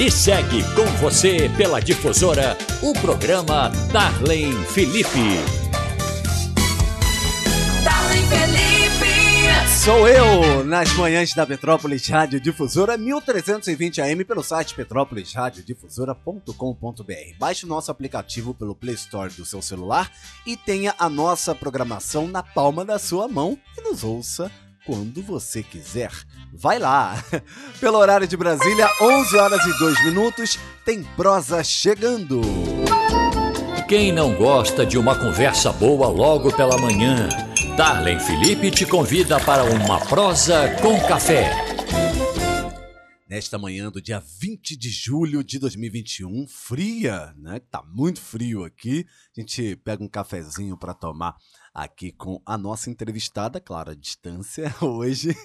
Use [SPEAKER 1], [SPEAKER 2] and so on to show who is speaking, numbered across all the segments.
[SPEAKER 1] E segue com você pela difusora o programa Darlene Felipe.
[SPEAKER 2] Darlene Felipe.
[SPEAKER 3] Sou eu, nas manhãs da Petrópolis Rádio Difusora, 1320 AM, pelo site petrópolisradiodifusora.com.br. Baixe o nosso aplicativo pelo Play Store do seu celular e tenha a nossa programação na palma da sua mão e nos ouça quando você quiser. Vai lá! Pelo horário de Brasília, 11 horas e 2 minutos, tem prosa chegando.
[SPEAKER 1] Quem não gosta de uma conversa boa logo pela manhã? Darlene Felipe te convida para uma prosa com café.
[SPEAKER 3] Nesta manhã do dia 20 de julho de 2021, fria, né? Tá muito frio aqui. A gente pega um cafezinho para tomar aqui com a nossa entrevistada, claro, à distância hoje.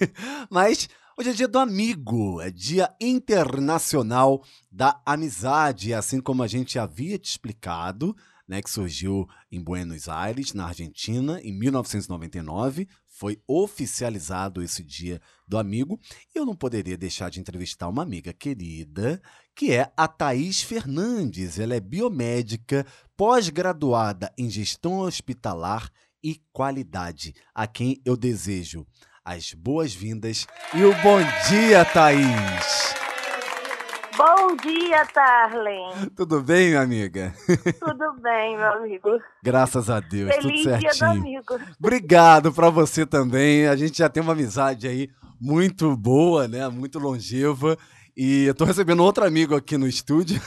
[SPEAKER 3] Mas hoje é dia do amigo, é dia internacional da amizade, assim como a gente havia te explicado, né, que surgiu em Buenos Aires, na Argentina, em 1999. Foi oficializado esse dia do amigo. E eu não poderia deixar de entrevistar uma amiga querida, que é a Thaís Fernandes. Ela é biomédica, pós-graduada em gestão hospitalar e qualidade, a quem eu desejo as boas-vindas e o bom dia, Thaís!
[SPEAKER 4] Bom dia, Tarlen.
[SPEAKER 3] Tudo bem, minha amiga?
[SPEAKER 4] Tudo bem, meu amigo.
[SPEAKER 3] Graças a Deus,
[SPEAKER 4] Feliz
[SPEAKER 3] tudo
[SPEAKER 4] dia do
[SPEAKER 3] certinho.
[SPEAKER 4] amigo.
[SPEAKER 3] Obrigado para você também. A gente já tem uma amizade aí muito boa, né? Muito longeva. E eu tô recebendo outro amigo aqui no estúdio,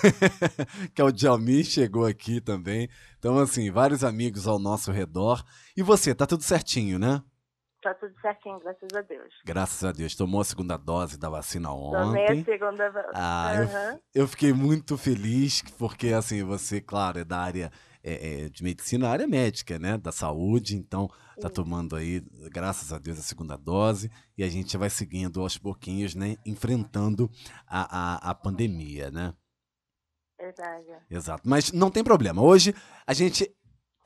[SPEAKER 3] que é o Djalmi, chegou aqui também. Então, assim, vários amigos ao nosso redor. E você, tá tudo certinho, né?
[SPEAKER 4] Tá tudo certinho, graças a Deus.
[SPEAKER 3] Graças a Deus. Tomou a segunda dose da vacina
[SPEAKER 4] Tomei a
[SPEAKER 3] ontem.
[SPEAKER 4] segunda vez.
[SPEAKER 3] Ah, eu,
[SPEAKER 4] Aham.
[SPEAKER 3] eu fiquei muito feliz, porque assim, você, claro, é da área é, é, de medicina, área médica, né? Da saúde, então tá tomando aí, graças a Deus, a segunda dose, e a gente vai seguindo aos pouquinhos, né? Enfrentando a, a, a pandemia, né?
[SPEAKER 4] Verdade.
[SPEAKER 3] Exato. Mas não tem problema. Hoje a gente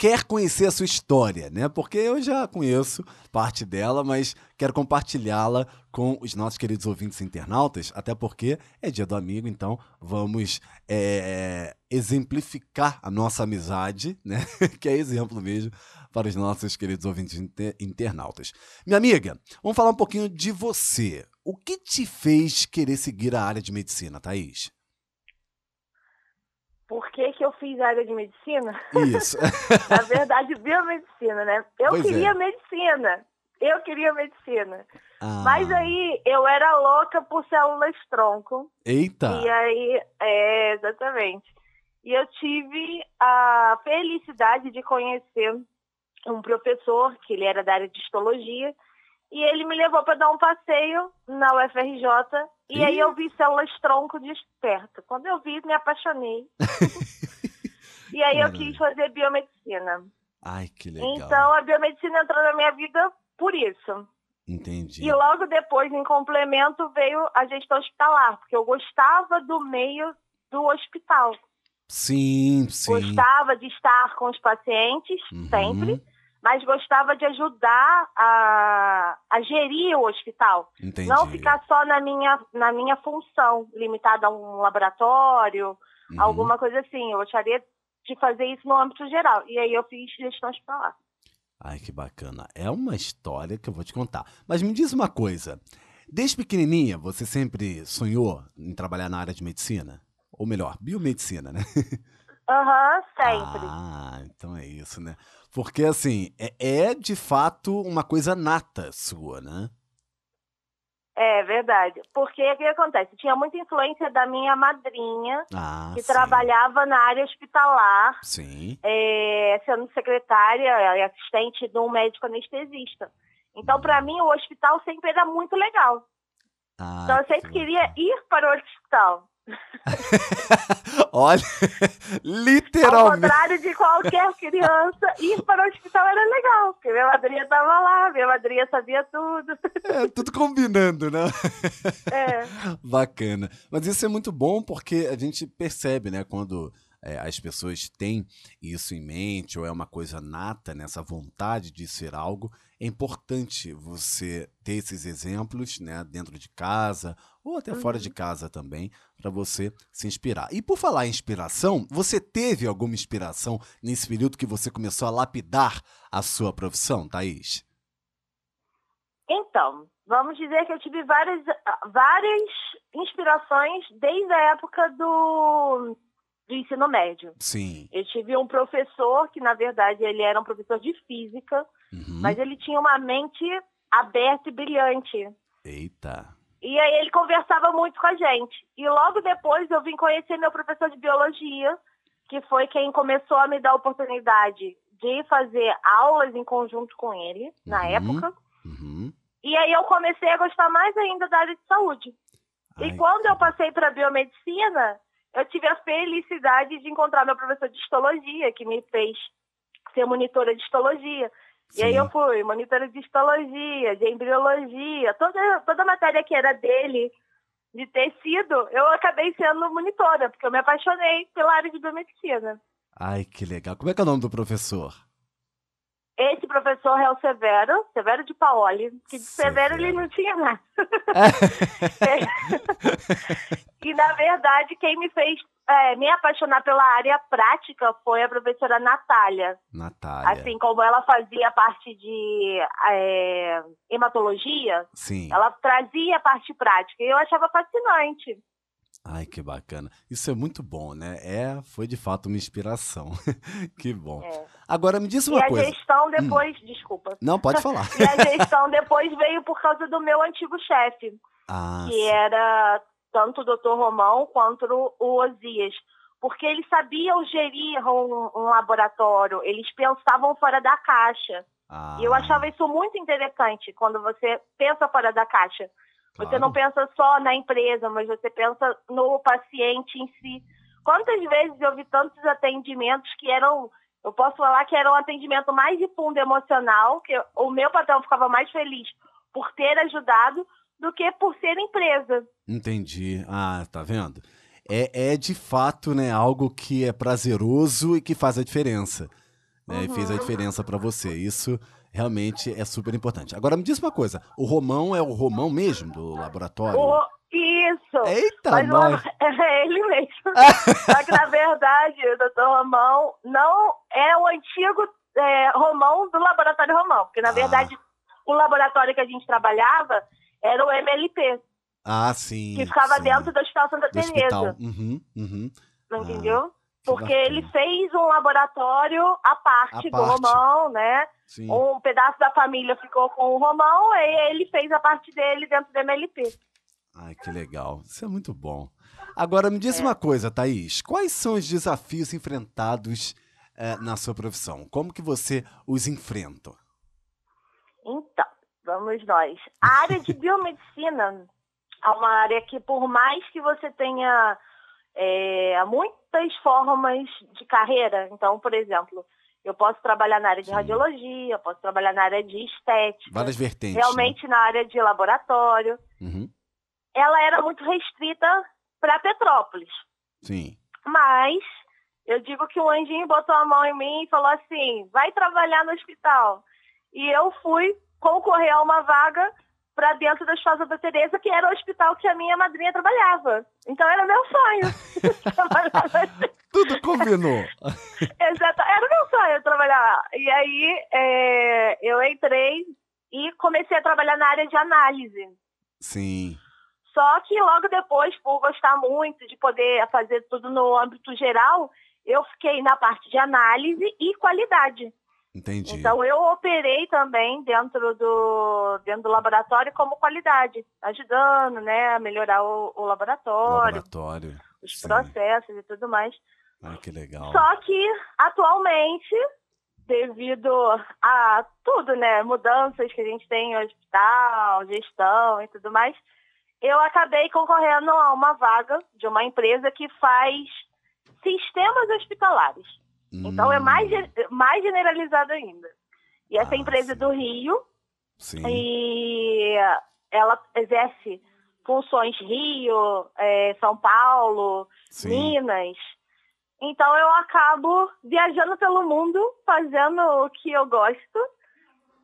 [SPEAKER 3] quer conhecer a sua história, né? Porque eu já conheço parte dela, mas quero compartilhá-la com os nossos queridos ouvintes internautas, até porque é dia do amigo, então vamos é, exemplificar a nossa amizade, né? que é exemplo mesmo para os nossos queridos ouvintes inter- internautas. Minha amiga, vamos falar um pouquinho de você. O que te fez querer seguir a área de medicina, Thaís?
[SPEAKER 4] Por que, que eu fiz área de medicina?
[SPEAKER 3] Isso.
[SPEAKER 4] Na verdade, biomedicina, né? Eu
[SPEAKER 3] Pois é.
[SPEAKER 4] queria medicina. Eu queria medicina.
[SPEAKER 3] Ah,
[SPEAKER 4] Mas aí eu era louca por células tronco.
[SPEAKER 3] Eita!
[SPEAKER 4] E aí, é, exatamente. E eu tive a felicidade de conhecer um professor, que ele era da área de histologia, e ele me levou para dar um passeio na UFRJ, e
[SPEAKER 3] Ih.
[SPEAKER 4] aí eu vi células tronco de perto. Quando eu vi, me apaixonei. e aí eu
[SPEAKER 3] Caralho.
[SPEAKER 4] quis fazer biomedicina.
[SPEAKER 3] Ai, que legal.
[SPEAKER 4] Então a biomedicina entrou na minha vida por isso.
[SPEAKER 3] Entendi.
[SPEAKER 4] E logo depois, em complemento, veio a gestão hospitalar, porque eu gostava do meio do hospital.
[SPEAKER 3] Sim, sim.
[SPEAKER 4] Gostava de estar com os pacientes,
[SPEAKER 3] Uhum.
[SPEAKER 4] sempre, mas gostava de ajudar a, a gerir o hospital.
[SPEAKER 3] Entendi.
[SPEAKER 4] Não ficar só na minha, na minha função, limitada a um laboratório,
[SPEAKER 3] Uhum.
[SPEAKER 4] alguma coisa assim. Eu gostaria de fazer isso no âmbito geral. E aí eu fiz gestão hospitalar.
[SPEAKER 3] Ai, que bacana. É uma história que eu vou te contar. Mas me diz uma coisa. Desde pequenininha, você sempre sonhou em trabalhar na área de medicina? Ou melhor, biomedicina, né?
[SPEAKER 4] Aham, sempre.
[SPEAKER 3] Ah, então é isso, né? Porque, assim, é, é de fato uma coisa nata sua, né?
[SPEAKER 4] É verdade. Porque o que acontece? Tinha muita influência da minha madrinha,
[SPEAKER 3] Ah,
[SPEAKER 4] que
[SPEAKER 3] sim.
[SPEAKER 4] trabalhava na área hospitalar,
[SPEAKER 3] Sim.
[SPEAKER 4] é, sendo secretária e assistente de um médico anestesista. Então, para mim, o hospital sempre era muito legal.
[SPEAKER 3] Ah,
[SPEAKER 4] Então, eu sempre
[SPEAKER 3] que
[SPEAKER 4] queria ir para o hospital.
[SPEAKER 3] Olha,
[SPEAKER 4] Ao
[SPEAKER 3] literalmente.
[SPEAKER 4] contrário de qualquer criança, ir para o hospital era legal, porque minha madrinha estava lá, minha madrinha sabia tudo.
[SPEAKER 3] É, tudo combinando, né?
[SPEAKER 4] É,
[SPEAKER 3] Bacana. Mas isso é muito bom porque a gente percebe, né, quando é, as pessoas têm isso em mente ou é uma coisa nata nessa vontade de ser algo, é importante você ter esses exemplos né, dentro de casa ou até fora de
[SPEAKER 4] Uhum.
[SPEAKER 3] casa também, para você se inspirar. E por falar em inspiração, você teve alguma inspiração nesse período que você começou a lapidar a sua profissão, Thaís?
[SPEAKER 4] Então, vamos dizer que eu tive várias, várias inspirações desde a época do, do ensino médio.
[SPEAKER 3] Sim.
[SPEAKER 4] Eu tive um professor que, na verdade, ele era um professor de física,
[SPEAKER 3] Uhum.
[SPEAKER 4] mas ele tinha uma mente aberta e brilhante.
[SPEAKER 3] Eita.
[SPEAKER 4] E aí ele conversava muito com a gente. E logo depois eu vim conhecer meu professor de biologia, que foi quem começou a me dar a oportunidade de fazer aulas em conjunto com ele, na
[SPEAKER 3] Uhum.
[SPEAKER 4] época.
[SPEAKER 3] Uhum.
[SPEAKER 4] E aí eu comecei a gostar mais ainda da área de saúde.
[SPEAKER 3] Ai,
[SPEAKER 4] E quando eu passei para biomedicina, eu tive a felicidade de encontrar meu professor de histologia, que me fez ser monitora de histologia. E aí
[SPEAKER 3] sim.
[SPEAKER 4] eu fui monitora de histologia, de embriologia, toda, toda a matéria que era dele, de tecido, eu acabei sendo monitora, porque eu me apaixonei pela área de biomedicina.
[SPEAKER 3] Ai, que legal. Como é que é o nome do professor?
[SPEAKER 4] Esse professor é o Severo, Severo de Paoli, que de Severo ele
[SPEAKER 3] Severo.
[SPEAKER 4] não tinha nada. e, na verdade, quem me fez é, me apaixonar pela área prática foi a professora Natália.
[SPEAKER 3] Natália.
[SPEAKER 4] Assim como ela fazia a parte de é, hematologia,
[SPEAKER 3] Sim.
[SPEAKER 4] ela trazia a parte prática. E eu achava fascinante.
[SPEAKER 3] Ai, que bacana. Isso é muito bom, né? É, foi de fato uma inspiração. que bom.
[SPEAKER 4] É.
[SPEAKER 3] Agora me diz
[SPEAKER 4] E
[SPEAKER 3] uma
[SPEAKER 4] a
[SPEAKER 3] coisa.
[SPEAKER 4] gestão depois, desculpa.
[SPEAKER 3] Não, pode falar.
[SPEAKER 4] E a gestão depois veio por causa do meu antigo chefe.
[SPEAKER 3] ah,
[SPEAKER 4] que
[SPEAKER 3] sim.
[SPEAKER 4] era tanto o doutor Romão quanto o Osias. Porque eles sabiam gerir um, um laboratório, eles pensavam fora da caixa.
[SPEAKER 3] Ah,
[SPEAKER 4] E eu achava isso muito interessante quando você pensa fora da caixa. Você
[SPEAKER 3] claro.
[SPEAKER 4] não pensa só na empresa, mas você pensa no paciente em si. Quantas vezes eu vi tantos atendimentos que eram, eu posso falar que era um atendimento mais de fundo emocional, que o meu patrão ficava mais feliz por ter ajudado do que por ser empresa.
[SPEAKER 3] Entendi. Ah, tá vendo? É, é de fato, né, algo que é prazeroso e que faz a diferença. Né? E fez a
[SPEAKER 4] Uhum.
[SPEAKER 3] diferença pra você. Isso realmente é super importante. Agora me diz uma coisa: o Romão é o Romão mesmo do laboratório?
[SPEAKER 4] O- isso!
[SPEAKER 3] Eita,
[SPEAKER 4] Mas
[SPEAKER 3] nós!
[SPEAKER 4] é ele mesmo. Só que, na verdade, o doutor Romão não é o antigo é, Romão do Laboratório Romão. Porque, na
[SPEAKER 3] Ah.
[SPEAKER 4] verdade, o laboratório que a gente trabalhava era o MLP,
[SPEAKER 3] Ah, sim.
[SPEAKER 4] que ficava
[SPEAKER 3] sim.
[SPEAKER 4] dentro do Hospital Santa. Teresa.
[SPEAKER 3] Uhum, uhum.
[SPEAKER 4] Não
[SPEAKER 3] Ah,
[SPEAKER 4] entendeu?
[SPEAKER 3] Que
[SPEAKER 4] Porque ele fez um laboratório à parte
[SPEAKER 3] À
[SPEAKER 4] do
[SPEAKER 3] parte.
[SPEAKER 4] Romão, né?
[SPEAKER 3] Sim.
[SPEAKER 4] Um pedaço da família ficou com o Romão e ele fez a parte dele dentro do MLP.
[SPEAKER 3] Ai, que legal. Isso é muito bom. Agora, me diz
[SPEAKER 4] É.
[SPEAKER 3] uma coisa, Thaís. Quais são os desafios enfrentados eh, na sua profissão? Como que você os enfrenta?
[SPEAKER 4] Então, vamos nós. A área de biomedicina é uma área que, por mais que você tenha é, muitas formas de carreira, então, por exemplo, eu posso trabalhar na área de
[SPEAKER 3] Sim.
[SPEAKER 4] radiologia, eu posso trabalhar na área de estética,
[SPEAKER 3] Várias vertentes. né?
[SPEAKER 4] realmente na área de laboratório.
[SPEAKER 3] Uhum.
[SPEAKER 4] Ela era muito restrita para Petrópolis.
[SPEAKER 3] Sim.
[SPEAKER 4] Mas eu digo que o anjinho botou a mão em mim e falou assim: vai trabalhar no hospital. E eu fui concorrer a uma vaga para dentro da Hospital Santa Teresa, que era o hospital que a minha madrinha trabalhava. Então era meu sonho. hospital.
[SPEAKER 3] Tudo combinou.
[SPEAKER 4] Exato, era meu sonho trabalhar lá. E aí é, eu entrei e comecei a trabalhar na área de análise.
[SPEAKER 3] Sim.
[SPEAKER 4] Só que logo depois, por gostar muito de poder fazer tudo no âmbito geral, eu fiquei na parte de análise e qualidade.
[SPEAKER 3] Entendi.
[SPEAKER 4] Então eu operei também dentro do dentro do laboratório como qualidade, ajudando, né, a melhorar o, o laboratório,
[SPEAKER 3] Laboratório.
[SPEAKER 4] os
[SPEAKER 3] sim.
[SPEAKER 4] processos e tudo mais.
[SPEAKER 3] Ai, que legal.
[SPEAKER 4] Só que atualmente, devido a tudo, né, mudanças que a gente tem no hospital, gestão e tudo mais, eu acabei concorrendo a uma vaga de uma empresa que faz sistemas hospitalares. Então é
[SPEAKER 3] Hum,
[SPEAKER 4] mais, mais generalizado ainda. E essa
[SPEAKER 3] Ah,
[SPEAKER 4] empresa é
[SPEAKER 3] sim.
[SPEAKER 4] do Rio,
[SPEAKER 3] Sim.
[SPEAKER 4] e ela exerce funções Rio, eh, São Paulo,
[SPEAKER 3] Sim.
[SPEAKER 4] Minas. Então eu acabo viajando pelo mundo, fazendo o que eu gosto,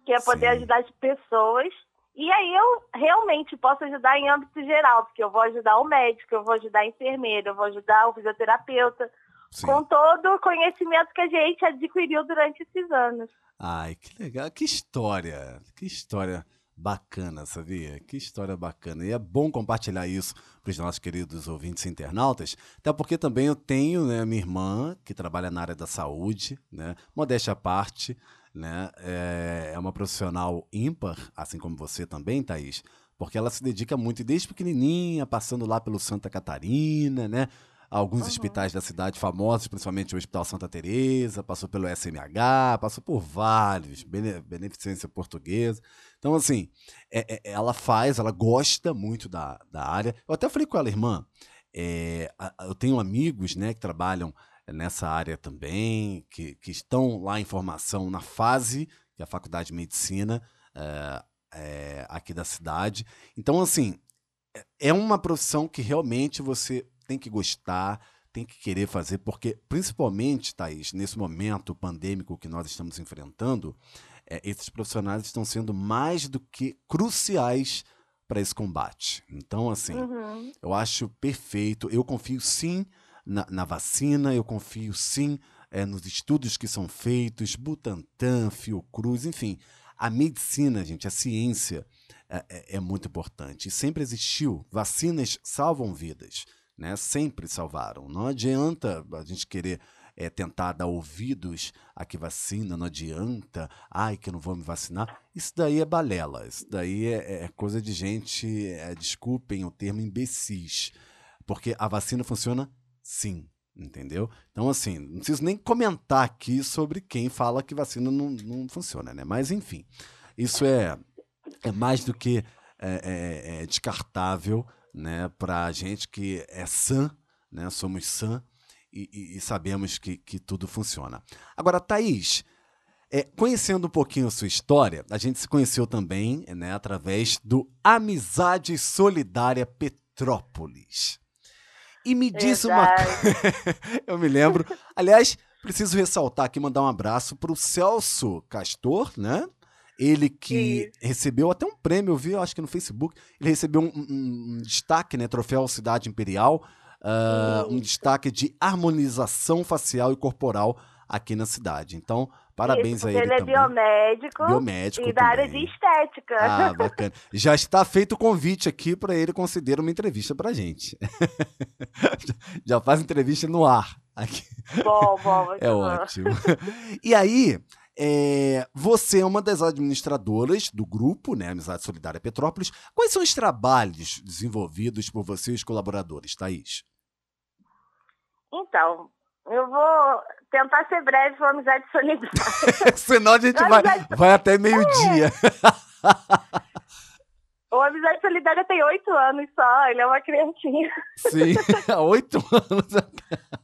[SPEAKER 4] que é poder
[SPEAKER 3] Sim.
[SPEAKER 4] ajudar as pessoas. E aí eu realmente posso ajudar em âmbito geral, porque eu vou ajudar o médico, eu vou ajudar a enfermeira, eu vou ajudar o fisioterapeuta,
[SPEAKER 3] Sim.
[SPEAKER 4] com todo o conhecimento que a gente adquiriu durante esses anos.
[SPEAKER 3] Ai, que legal. Que história. Que história bacana, sabia? Que história bacana. E é bom compartilhar isso para os nossos queridos ouvintes e internautas, até porque também eu tenho né, minha irmã, que trabalha na área da saúde, né? Modéstia à parte, né? É, é uma profissional ímpar, assim como você também, Thaís, porque ela se dedica muito, desde pequenininha, passando lá pelo Santa Catarina, né? Alguns
[SPEAKER 4] Uhum.
[SPEAKER 3] hospitais da cidade famosos, principalmente o Hospital Santa Teresa, passou pelo SMH, passou por vários, Bene- Beneficência Portuguesa. Então, assim, é- é- ela faz, ela gosta muito da, da área. Eu até falei com ela, irmã, é, a- eu tenho amigos né, que trabalham nessa área também, que, que estão lá em formação na fase, que é a Faculdade de Medicina é, é, aqui da cidade. Então, assim, é- é uma profissão que realmente você tem que gostar, tem que querer fazer, porque, principalmente, Thaís, nesse momento pandêmico que nós estamos enfrentando, é, esses profissionais estão sendo mais do que cruciais para esse combate. Então, assim,
[SPEAKER 4] Uhum.
[SPEAKER 3] eu acho perfeito. Eu confio sim na, na vacina, eu confio sim eh, nos estudos que são feitos, Butantan, Fiocruz, enfim. A medicina, gente, a ciência é, é- é muito importante. E sempre existiu. Vacinas salvam vidas, né? Sempre salvaram. Não adianta a gente querer eh, tentar dar ouvidos a que vacina, não adianta. Ai, que eu não vou me vacinar. Isso daí é balela. Isso daí é, é coisa de gente, é, desculpem o termo, imbecis. Porque a vacina funciona sim, entendeu? Então, assim, não preciso nem comentar aqui sobre quem fala que vacina não, não funciona, né? Mas, enfim, isso é, é mais do que é, é- é descartável, né? Pra gente que é sã, né? Somos sã e, e- e sabemos que, que tudo funciona. Agora, Thaís, é, conhecendo um pouquinho a sua história, a gente se conheceu também né, através do Amizade Solidária Petrópolis. E me disse uma
[SPEAKER 4] Verdade.
[SPEAKER 3] eu me lembro. Aliás, preciso ressaltar aqui, mandar um abraço para o Celso Castor, né? Ele que recebeu até um prêmio, eu vi, eu acho que no Facebook. Ele recebeu um, um- um destaque, né? Troféu Cidade Imperial. ah, um destaque de harmonização facial e corporal aqui na cidade. Então, parabéns
[SPEAKER 4] Isso,
[SPEAKER 3] a ele,
[SPEAKER 4] ele é
[SPEAKER 3] também.
[SPEAKER 4] biomédico,
[SPEAKER 3] Biomédico
[SPEAKER 4] e da área de estética.
[SPEAKER 3] Ah, bacana. Já está feito o convite aqui para ele conceder uma entrevista pra gente. Já faz entrevista no ar. Aqui.
[SPEAKER 4] Bom, bom.
[SPEAKER 3] É
[SPEAKER 4] bom.
[SPEAKER 3] ótimo. E aí, é, você é uma das administradoras do grupo, né, Amizade Solidária Petrópolis. Quais são os trabalhos desenvolvidos por você e os colaboradores, Thaís?
[SPEAKER 4] Então, eu vou tentar ser breve com a amizade solidária.
[SPEAKER 3] Senão a gente
[SPEAKER 4] Não,
[SPEAKER 3] vai,
[SPEAKER 4] Amizade-
[SPEAKER 3] vai até meio-dia.
[SPEAKER 4] O Amizade Solidária tem oito anos só, ele é uma criancinha.
[SPEAKER 3] Sim, oito anos.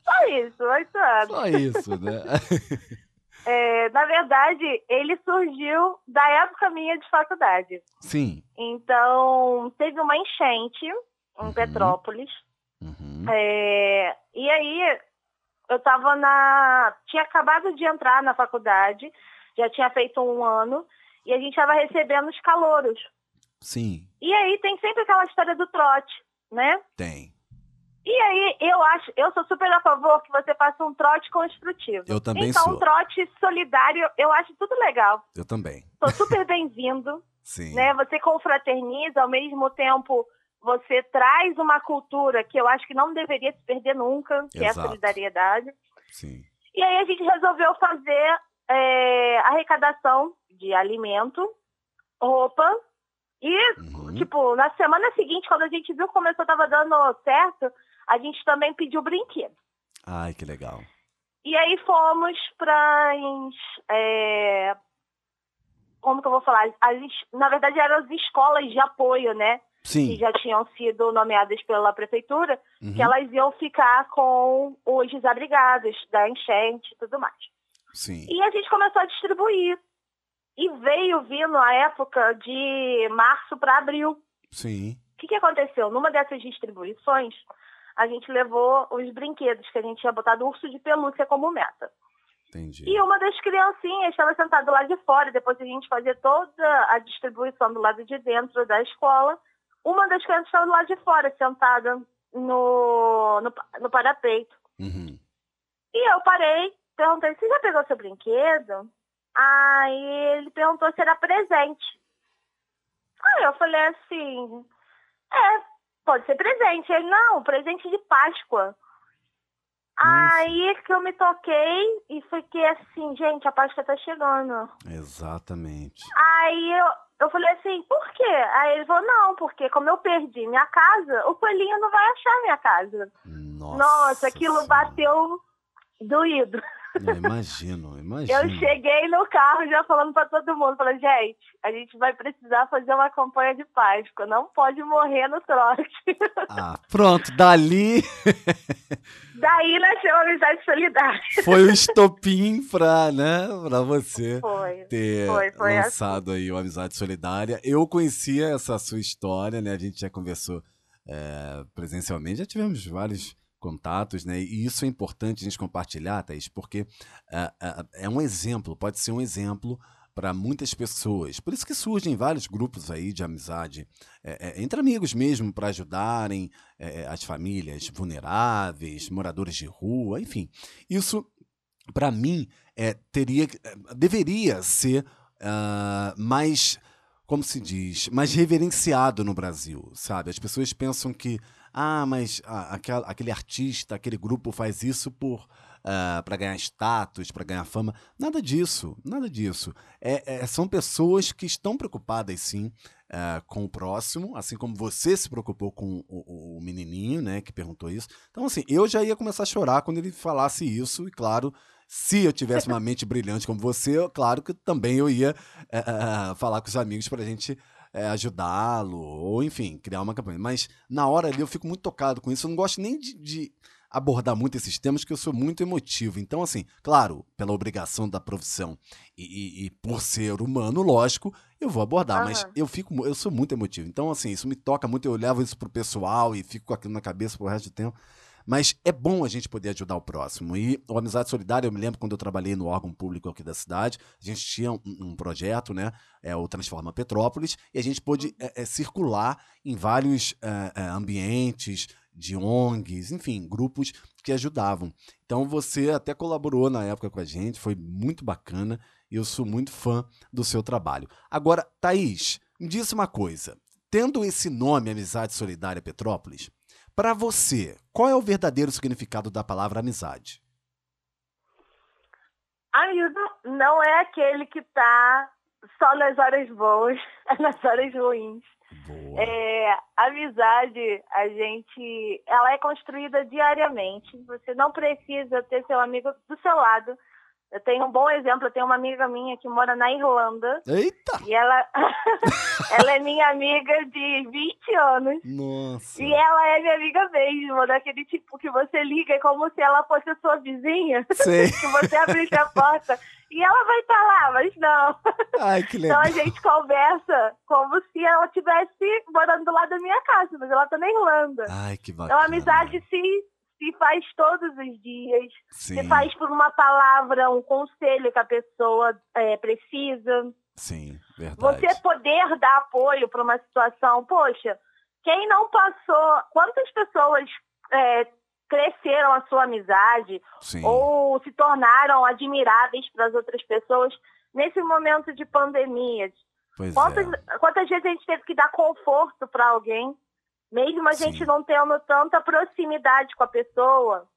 [SPEAKER 4] Só isso, oito anos.
[SPEAKER 3] Só isso, né?
[SPEAKER 4] É, na verdade, ele surgiu da época minha de faculdade.
[SPEAKER 3] Sim.
[SPEAKER 4] Então, teve uma enchente em
[SPEAKER 3] Uhum.
[SPEAKER 4] Petrópolis.
[SPEAKER 3] Uhum.
[SPEAKER 4] É, e aí, eu tava na. Tinha acabado de entrar na faculdade, já tinha feito um ano, e a gente estava recebendo os calouros.
[SPEAKER 3] Sim,
[SPEAKER 4] E aí tem sempre aquela história do trote, né?
[SPEAKER 3] tem.
[SPEAKER 4] E aí, eu acho, eu sou super a favor que você faça um trote construtivo.
[SPEAKER 3] Eu também
[SPEAKER 4] então,
[SPEAKER 3] sou.
[SPEAKER 4] um trote solidário, eu acho tudo legal.
[SPEAKER 3] Eu também.
[SPEAKER 4] Sou super bem-vindo,
[SPEAKER 3] Sim.
[SPEAKER 4] né? Você confraterniza, ao mesmo tempo você traz uma cultura que eu acho que não deveria se perder nunca, que é a
[SPEAKER 3] Exato.
[SPEAKER 4] solidariedade.
[SPEAKER 3] Sim.
[SPEAKER 4] E aí a gente resolveu fazer é, arrecadação de alimento, roupa e
[SPEAKER 3] Uhum.
[SPEAKER 4] Tipo, na semana seguinte, quando a gente viu que começou, tava dando certo, a gente também pediu brinquedo.
[SPEAKER 3] Ai, que legal.
[SPEAKER 4] E aí fomos para é, como que eu vou falar? As, na verdade eram as escolas de apoio, né? Que
[SPEAKER 3] Sim.
[SPEAKER 4] já tinham sido nomeadas pela prefeitura,
[SPEAKER 3] Uhum.
[SPEAKER 4] que elas iam ficar com os desabrigados da enchente e tudo mais.
[SPEAKER 3] Sim.
[SPEAKER 4] E a gente começou a distribuir. E veio vindo a época de março para abril.
[SPEAKER 3] Sim.
[SPEAKER 4] O que, que aconteceu? Numa dessas distribuições, a gente levou os brinquedos, que a gente tinha botado urso de pelúcia como meta.
[SPEAKER 3] Entendi.
[SPEAKER 4] E uma das criancinhas estava sentada lá de fora, depois a gente fazia toda a distribuição do lado de dentro da escola. Uma das crianças estava do lado de fora, sentada no, no, no parapeito.
[SPEAKER 3] Uhum.
[SPEAKER 4] E eu parei, perguntei, você já pegou seu brinquedo? Aí ele perguntou se era presente. Aí eu falei assim, é, pode ser presente. Ele, não, presente de Páscoa. Aí que eu me toquei e fiquei assim, gente, a Páscoa tá chegando.
[SPEAKER 3] Exatamente.
[SPEAKER 4] Aí eu, eu falei assim, por quê? Aí ele falou, não, porque como eu perdi minha casa, o coelhinho não vai achar minha casa.
[SPEAKER 3] Nossa,
[SPEAKER 4] Nossa, aquilo
[SPEAKER 3] Senhora.
[SPEAKER 4] bateu doído.
[SPEAKER 3] Eu imagino, imagino.
[SPEAKER 4] Eu cheguei no carro já falando pra todo mundo, falando, gente, a gente vai precisar fazer uma campanha de Páscoa, não pode morrer no trote.
[SPEAKER 3] Ah, pronto, dali
[SPEAKER 4] Daí nasceu a amizade solidária.
[SPEAKER 3] foi o estopim pra, né, pra você
[SPEAKER 4] Foi.
[SPEAKER 3] ter
[SPEAKER 4] Foi, foi assim.
[SPEAKER 3] lançado aí o Amizade Solidária. Eu conhecia essa sua história, né? A gente já conversou é, presencialmente, já tivemos vários contatos, né? E isso é importante a gente compartilhar, Thaís, porque é, é, é um exemplo, pode ser um exemplo para muitas pessoas. Por isso que surgem vários grupos aí de amizade é, é, entre amigos mesmo, para ajudarem é, as famílias vulneráveis, moradores de rua, enfim. Isso, para mim, é, teria, é, deveria ser ah, mais, como se diz, mais reverenciado no Brasil, sabe? As pessoas pensam que, ah, mas ah, aquela- aquele artista, aquele grupo faz isso por para ganhar status, para ganhar fama. Nada disso, nada disso. É, é- são pessoas que estão preocupadas, sim, ah, com o próximo, assim como você se preocupou com o, o- menininho, né, que perguntou isso. Então, assim, eu já ia começar a chorar quando ele falasse isso, e claro, se eu tivesse uma mente brilhante como você, eu- claro que também eu ia eh, falar com os amigos para a gente eh, ajudá-lo, ou enfim, criar uma campanha. Mas na hora ali eu fico muito tocado com isso. Eu não gosto nem de, de abordar muito esses temas, porque eu sou muito emotivo. Então, assim, claro, pela obrigação da profissão e, e- e por ser humano, lógico, eu vou abordar, mas
[SPEAKER 4] Aham.
[SPEAKER 3] eu fico, eu sou muito emotivo. Então, assim, isso me toca muito, eu levo isso pro pessoal e fico com aquilo na cabeça pro resto do tempo. Mas é bom a gente poder ajudar o próximo. E o Amizade Solidária, eu me lembro quando eu trabalhei no órgão público aqui da cidade, a gente tinha um, um projeto, né? É, o Transforma Petrópolis, e a gente pôde é, é, circular em vários é, é, ambientes de ONGs, enfim, grupos que ajudavam. Então você até colaborou na época com a gente, foi muito bacana eu sou muito fã do seu trabalho. Agora, Thaís, me diz uma coisa. Tendo esse nome, Amizade Solidária Petrópolis, para você, qual é o verdadeiro significado da palavra amizade?
[SPEAKER 4] Amigo não é aquele que tá só nas horas boas, é nas horas ruins. É, amizade, a gente, ela é construída diariamente. Você não precisa ter seu amigo do seu lado. Eu tenho um bom exemplo, eu tenho uma amiga minha que mora na Irlanda
[SPEAKER 3] Eita!
[SPEAKER 4] e ela, ela é minha amiga de 20 anos.
[SPEAKER 3] Nossa.
[SPEAKER 4] E ela é minha amiga mesmo, daquele tipo que você liga como se ela fosse a sua vizinha,
[SPEAKER 3] Sei.
[SPEAKER 4] que você abrisse a porta e ela vai estar lá, mas não.
[SPEAKER 3] Ai, que
[SPEAKER 4] Então
[SPEAKER 3] legal.
[SPEAKER 4] a gente conversa como se ela estivesse morando do lado da minha casa, mas ela tá na Irlanda.
[SPEAKER 3] Ai, que bacana.
[SPEAKER 4] Então a amizade se, se faz todos os dias,
[SPEAKER 3] Sim,
[SPEAKER 4] se faz por uma palavra, um conselho que a pessoa é, precisa.
[SPEAKER 3] sim, verdade.
[SPEAKER 4] Você poder dar apoio para uma situação, poxa, quem não passou, quantas pessoas é, cresceram a sua amizade
[SPEAKER 3] Sim,
[SPEAKER 4] ou se tornaram admiráveis para as outras pessoas nesse momento de pandemia? Quantas,
[SPEAKER 3] é.
[SPEAKER 4] quantas vezes a gente teve que dar conforto para alguém, mesmo a
[SPEAKER 3] Sim.
[SPEAKER 4] gente não tendo tanta proximidade com a pessoa?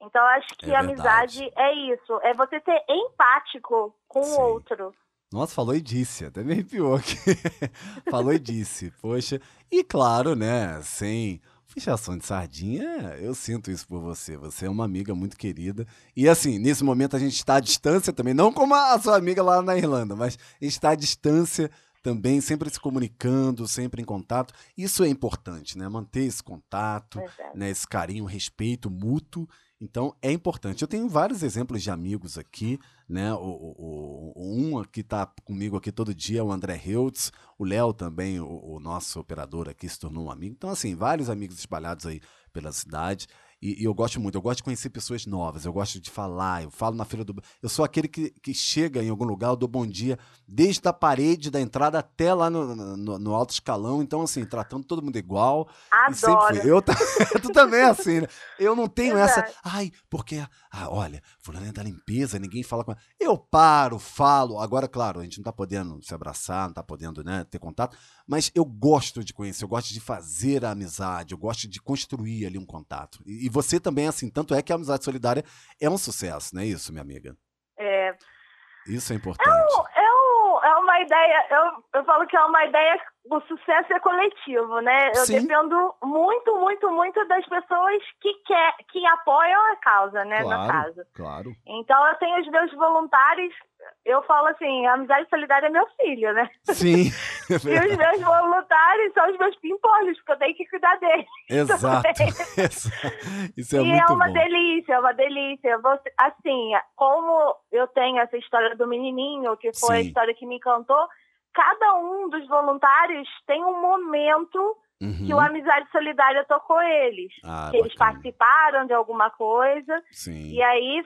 [SPEAKER 4] Então, acho que
[SPEAKER 3] É
[SPEAKER 4] a amizade é isso, é você ser empático com
[SPEAKER 3] Sim.
[SPEAKER 4] o outro.
[SPEAKER 3] Nossa, falou e disse, até me arrepiou aqui. falou e disse, poxa. E claro, né, sem fichação de sardinha, eu sinto isso por você. Você é uma amiga muito querida. E assim, nesse momento a gente está à distância também, não como a sua amiga lá na Irlanda, mas a gente está à distância também sempre se comunicando, sempre em contato. Isso é importante, né? Manter esse contato,
[SPEAKER 4] Exato.
[SPEAKER 3] né? esse carinho, respeito mútuo. Então é importante. Eu tenho vários exemplos de amigos aqui, né? O, o- o- um que está comigo aqui todo dia é o André Heutz, o Léo também, o, o nosso operador aqui, se tornou um amigo. Então, assim, vários amigos espalhados aí pela cidade. E, e eu gosto muito, eu gosto de conhecer pessoas novas, eu gosto de falar, eu falo na feira do. Eu sou aquele que, que chega em algum lugar, eu dou bom dia, desde a parede da entrada até lá no, no, no alto escalão. Então, assim, tratando todo mundo igual.
[SPEAKER 4] Adoro.
[SPEAKER 3] Eu, tu também é assim, né? Eu não tenho essa.
[SPEAKER 4] Exato.
[SPEAKER 3] Ai, porque. Ah, olha, fulano é da limpeza, ninguém fala com ela. Eu paro, falo. Agora, claro, a gente não tá podendo se abraçar, não tá podendo, né, ter contato. Mas eu gosto de conhecer, eu gosto de fazer a amizade, eu gosto de construir ali um contato. E, e você também assim. Tanto é que a amizade solidária é um sucesso, não é isso, minha amiga?
[SPEAKER 4] É,
[SPEAKER 3] Isso é importante.
[SPEAKER 4] é, um- é ideia, eu, eu falo que é uma ideia, o sucesso é coletivo, né? Eu
[SPEAKER 3] Sim.
[SPEAKER 4] dependo muito, muito, muito das pessoas que, quer, que apoiam a causa, né,
[SPEAKER 3] Claro.
[SPEAKER 4] caso.
[SPEAKER 3] Claro.
[SPEAKER 4] Então eu tenho os meus voluntários, eu falo assim, a amizade solidária é meu filho, né?
[SPEAKER 3] Sim. é
[SPEAKER 4] E os meus voluntários são os meus pimpolhos, porque eu tenho que cuidar deles.
[SPEAKER 3] Exato. Isso é
[SPEAKER 4] e
[SPEAKER 3] muito
[SPEAKER 4] é uma
[SPEAKER 3] bom.
[SPEAKER 4] delícia, é uma delícia. Você, assim, como eu tenho essa história do menininho, que foi a
[SPEAKER 3] Sim.
[SPEAKER 4] história que me encantou, cada um dos voluntários tem um momento
[SPEAKER 3] Uhum.
[SPEAKER 4] que o Amizade Solidária tocou eles.
[SPEAKER 3] Ah,
[SPEAKER 4] que eles participaram de alguma coisa
[SPEAKER 3] Sim,
[SPEAKER 4] e aí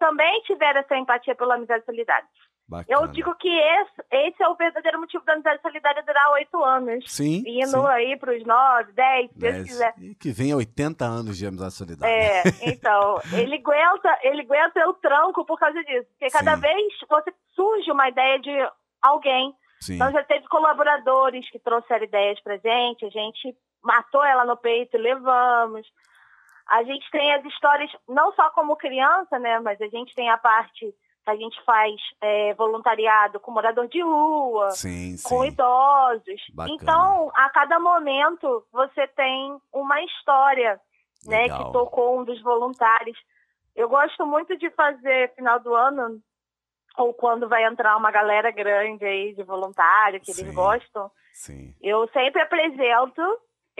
[SPEAKER 4] também tiveram essa empatia pela Amizade Solidária.
[SPEAKER 3] bacana.
[SPEAKER 4] Eu digo que esse, esse é o verdadeiro motivo da Amizade Solidária durar oito anos.
[SPEAKER 3] Sim,
[SPEAKER 4] Indo
[SPEAKER 3] sim.
[SPEAKER 4] aí para os nove, dez, se Deus quiser.
[SPEAKER 3] E que venha 80 anos de amizade solidária.
[SPEAKER 4] É, então, ele aguenta, ele aguenta o tranco por causa disso. Porque cada
[SPEAKER 3] Sim.
[SPEAKER 4] vez você surge uma ideia de alguém.
[SPEAKER 3] Sim,
[SPEAKER 4] Então já teve colaboradores que trouxeram ideias pra gente, a gente matou ela no peito e levamos. A gente tem as histórias, não só como criança, né? Mas a gente tem a parte que a gente faz é, voluntariado com morador de rua,
[SPEAKER 3] sim,
[SPEAKER 4] com
[SPEAKER 3] sim.
[SPEAKER 4] idosos.
[SPEAKER 3] Bacana.
[SPEAKER 4] Então, a cada momento, você tem uma história né,
[SPEAKER 3] Legal.
[SPEAKER 4] que tocou um dos voluntários. Eu gosto muito de fazer final do ano, ou quando vai entrar uma galera grande aí de voluntário, que
[SPEAKER 3] Sim.
[SPEAKER 4] eles gostam.
[SPEAKER 3] Sim,
[SPEAKER 4] Eu sempre apresento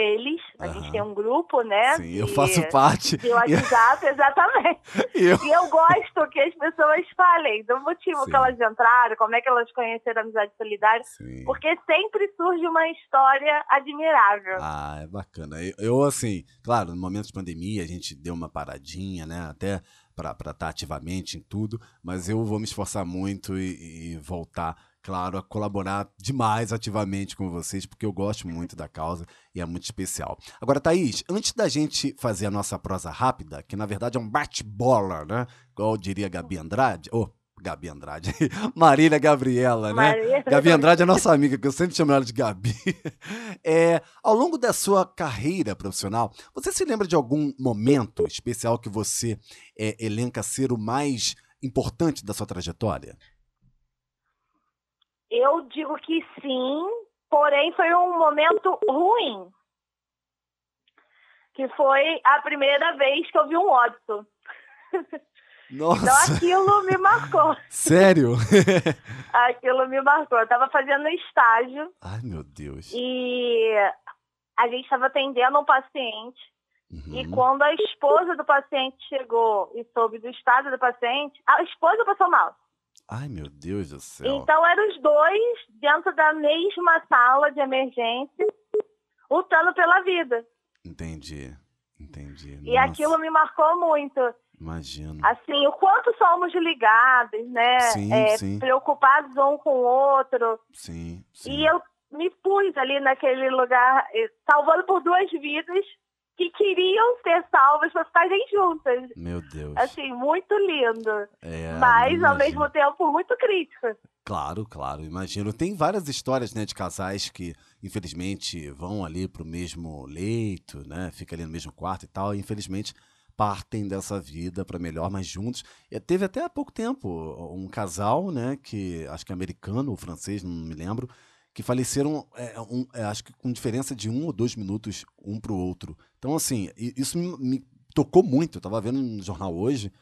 [SPEAKER 4] eles, a
[SPEAKER 3] Aham.
[SPEAKER 4] gente tem um grupo, né?
[SPEAKER 3] sim. Eu
[SPEAKER 4] de-
[SPEAKER 3] faço parte.
[SPEAKER 4] De WhatsApp, exatamente.
[SPEAKER 3] E eu...
[SPEAKER 4] E eu gosto que as pessoas falem do motivo
[SPEAKER 3] Sim.
[SPEAKER 4] que elas entraram, como é que elas conheceram a amizade solidária,
[SPEAKER 3] Sim.
[SPEAKER 4] porque sempre surge uma história admirável.
[SPEAKER 3] Ah, é bacana. Eu, eu, assim, claro, no momento de pandemia a gente deu uma paradinha, né? Até para estar ativamente em tudo, mas eu vou me esforçar muito e, e voltar, claro, a colaborar demais ativamente com vocês, porque eu gosto muito da causa e é muito especial. Agora, Thaís, antes da gente fazer a nossa prosa rápida, que na verdade é um bate-bola, né? Igual diria Gabi Andrade, ô, Gabi Andrade, Marília Gabriela, né?
[SPEAKER 4] Maria-
[SPEAKER 3] Gabi Andrade é nossa amiga, que eu sempre chamo ela de Gabi. É, ao longo da sua carreira profissional, você se lembra de algum momento especial que você é, elenca ser o mais importante da sua trajetória?
[SPEAKER 4] Eu digo que sim, porém foi um momento ruim. Que foi a primeira vez que eu vi um óbito. Então
[SPEAKER 3] Nossa,
[SPEAKER 4] aquilo me marcou.
[SPEAKER 3] sério?
[SPEAKER 4] Aquilo me marcou. Eu estava fazendo estágio
[SPEAKER 3] Ai, meu Deus.
[SPEAKER 4] e a gente estava atendendo um paciente. E
[SPEAKER 3] Uhum.
[SPEAKER 4] quando a esposa do paciente chegou e soube do estado do paciente, a esposa passou mal.
[SPEAKER 3] Ai, meu Deus do céu.
[SPEAKER 4] Então eram os dois dentro da mesma sala de emergência, lutando pela vida.
[SPEAKER 3] Entendi, entendi.
[SPEAKER 4] E
[SPEAKER 3] Nossa,
[SPEAKER 4] aquilo me marcou muito.
[SPEAKER 3] Imagino.
[SPEAKER 4] Assim, o quanto somos ligados, né?
[SPEAKER 3] Sim,
[SPEAKER 4] É,
[SPEAKER 3] sim.
[SPEAKER 4] Preocupados um com o outro.
[SPEAKER 3] Sim, sim.
[SPEAKER 4] E eu me pus ali naquele lugar, eh, salvando por duas vidas que queriam ser salvas para ficarem juntas.
[SPEAKER 3] Meu Deus.
[SPEAKER 4] Assim, muito lindo.
[SPEAKER 3] É,
[SPEAKER 4] mas, ao mesmo tempo, muito crítico.
[SPEAKER 3] Claro, claro, imagino. Tem várias histórias, né, de casais que, infelizmente, vão ali pro mesmo leito, né, fica ali no mesmo quarto e tal, e infelizmente partem dessa vida para melhor, mas juntos. E teve até há pouco tempo um casal, né, que acho que é americano ou francês, não me lembro, que faleceram, é, um- é, acho que com diferença de um ou dois minutos um pro outro. Então, assim, isso me, me tocou muito. Eu tava vendo no jornal hoje.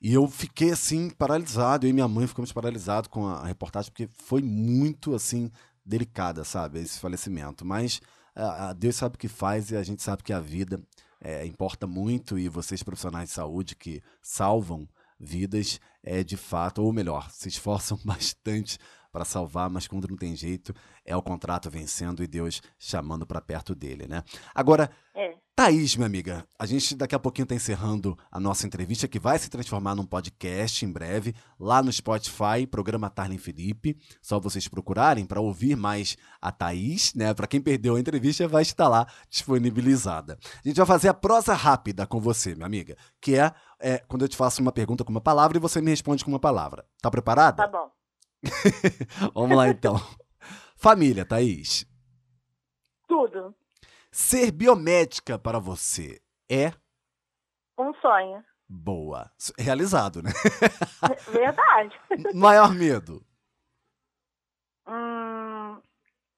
[SPEAKER 3] E eu fiquei assim, paralisado. Eu e minha mãe ficamos paralisados com a reportagem, porque foi muito assim delicada, sabe? Esse falecimento. Mas ah, ah, Deus sabe o que faz e a gente sabe que a vida é, importa muito e vocês, profissionais de saúde que salvam vidas, é de fato, ou melhor, se esforçam bastante para salvar, mas quando não tem jeito, é o contrato vencendo e Deus chamando para perto dele, né? Agora,
[SPEAKER 4] É.
[SPEAKER 3] Thaís, minha amiga, a gente daqui a pouquinho está encerrando a nossa entrevista, que vai se transformar num podcast em breve, lá no Spotify, programa Tarlen Felipe. Só vocês procurarem para ouvir mais a Thaís, né? Para quem perdeu a entrevista, vai estar lá disponibilizada. A gente vai fazer a prosa rápida com você, minha amiga, que é, é quando eu te faço uma pergunta com uma palavra e você me responde com uma palavra. Tá preparada?
[SPEAKER 4] Tá bom.
[SPEAKER 3] Vamos lá então. Família, Thaís.
[SPEAKER 4] Tudo.
[SPEAKER 3] Ser biomédica para você é
[SPEAKER 4] Um sonho.
[SPEAKER 3] boa. Realizado, né?
[SPEAKER 4] Verdade.
[SPEAKER 3] Maior medo.
[SPEAKER 4] Hum,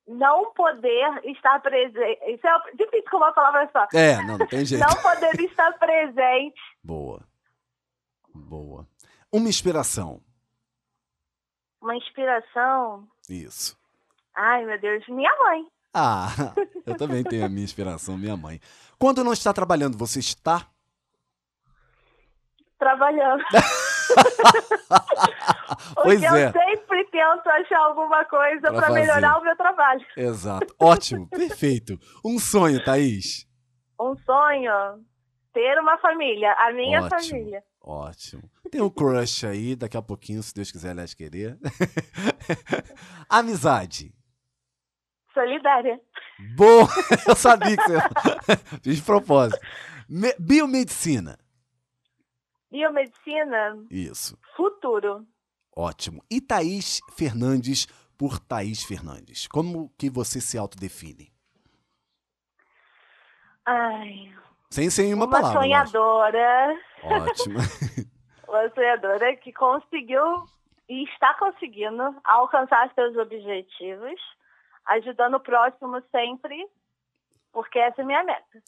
[SPEAKER 4] não poder estar presente. Isso é difícil com uma palavra só.
[SPEAKER 3] É, não, não tem jeito.
[SPEAKER 4] Não poder estar presente.
[SPEAKER 3] Boa. Boa. Uma inspiração.
[SPEAKER 4] Uma inspiração.
[SPEAKER 3] Isso.
[SPEAKER 4] Ai, meu Deus, minha mãe.
[SPEAKER 3] Ah, eu também tenho a minha inspiração, minha mãe. Quando não está trabalhando, você está?
[SPEAKER 4] Trabalhando.
[SPEAKER 3] Pois
[SPEAKER 4] Porque
[SPEAKER 3] é.
[SPEAKER 4] eu sempre tento achar alguma coisa para melhorar o meu trabalho.
[SPEAKER 3] Exato. Ótimo, perfeito. Um sonho, Thaís.
[SPEAKER 4] Um sonho, ter uma família, a minha
[SPEAKER 3] Ótimo.
[SPEAKER 4] família.
[SPEAKER 3] Ótimo. Tem um crush aí, daqui a pouquinho, se Deus quiser, aliás, querer. Amizade.
[SPEAKER 4] Solidária.
[SPEAKER 3] Boa! Eu sabia que você. Fiz de propósito. Me- Biomedicina.
[SPEAKER 4] Biomedicina,
[SPEAKER 3] Isso.
[SPEAKER 4] futuro.
[SPEAKER 3] Ótimo. E Thaís Fernandes por Thaís Fernandes. Como que você se autodefine?
[SPEAKER 4] Ai,
[SPEAKER 3] Sem, sem uma,
[SPEAKER 4] uma,
[SPEAKER 3] palavra.
[SPEAKER 4] sonhadora.
[SPEAKER 3] lógico. Ótimo.
[SPEAKER 4] Uma sonhadora que conseguiu e está conseguindo alcançar seus objetivos, ajudando o próximo sempre, porque essa é a minha meta.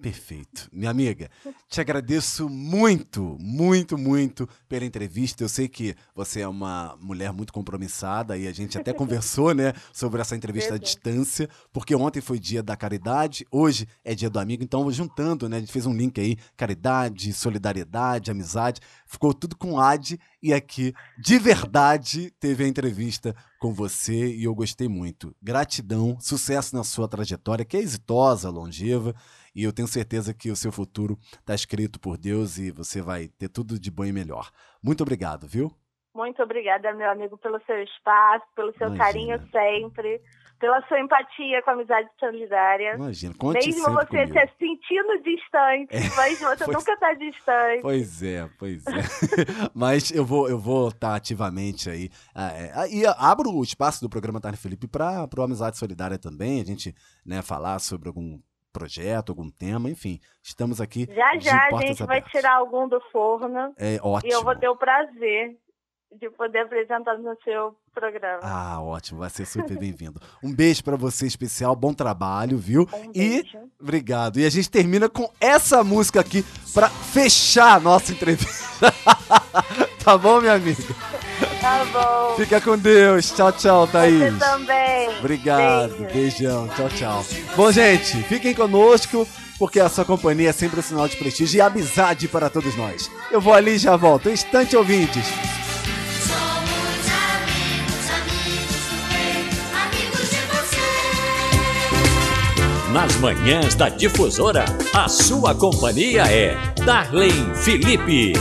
[SPEAKER 3] Perfeito. Minha amiga, te agradeço muito, muito, muito pela entrevista. Eu sei que você é uma mulher muito compromissada e a gente até conversou, né, sobre essa entrevista à distância, porque ontem foi dia da caridade, hoje é dia do amigo, então juntando, né, a gente fez um link aí, caridade, solidariedade, amizade, ficou tudo com AD e aqui, de verdade, teve a entrevista com você e eu gostei muito. Gratidão, sucesso na sua trajetória, que é exitosa, longeva, e eu tenho certeza que o seu futuro está escrito por Deus e você vai ter tudo de bom e melhor. Muito obrigado, viu?
[SPEAKER 4] Muito obrigada, meu amigo, pelo seu espaço, pelo seu
[SPEAKER 3] Imagina.
[SPEAKER 4] carinho sempre, pela sua empatia com a amizade solidária.
[SPEAKER 3] Imagina, conte
[SPEAKER 4] Mesmo você
[SPEAKER 3] comigo.
[SPEAKER 4] se sentindo distante,
[SPEAKER 3] É,
[SPEAKER 4] mas você
[SPEAKER 3] pois-
[SPEAKER 4] nunca está distante.
[SPEAKER 3] Pois é, pois é. Mas eu vou eu vou estar ativamente aí. ah, é, ah, e abro o espaço do programa Tarde Felipe para o Amizade Solidária também, a gente né, falar sobre algum projeto, algum tema, enfim. Estamos aqui
[SPEAKER 4] Já já a gente vai
[SPEAKER 3] abertas.
[SPEAKER 4] tirar algum do forno
[SPEAKER 3] É ótimo.
[SPEAKER 4] e eu vou ter o prazer de poder apresentar no seu programa.
[SPEAKER 3] Ah, ótimo, vai ser super bem-vindo. Um beijo para você especial, bom trabalho, viu?
[SPEAKER 4] Um
[SPEAKER 3] e obrigado. E a gente termina com essa música aqui para fechar a nossa entrevista. tá bom, minha amiga?
[SPEAKER 4] Tá bom.
[SPEAKER 3] Fica com Deus. Tchau, tchau, Thaís.
[SPEAKER 4] Você também.
[SPEAKER 3] Obrigado.
[SPEAKER 4] Beijo.
[SPEAKER 3] Beijão. Tchau, tchau. Bom, gente, fiquem conosco, porque a sua companhia é sempre um sinal de prestígio e amizade para todos nós. Eu vou ali e já volto. Instante ouvintes.
[SPEAKER 2] Somos amigos, amigos do bem, amigos de você.
[SPEAKER 1] Nas manhãs da Difusora, a sua companhia é Darlene Felipe.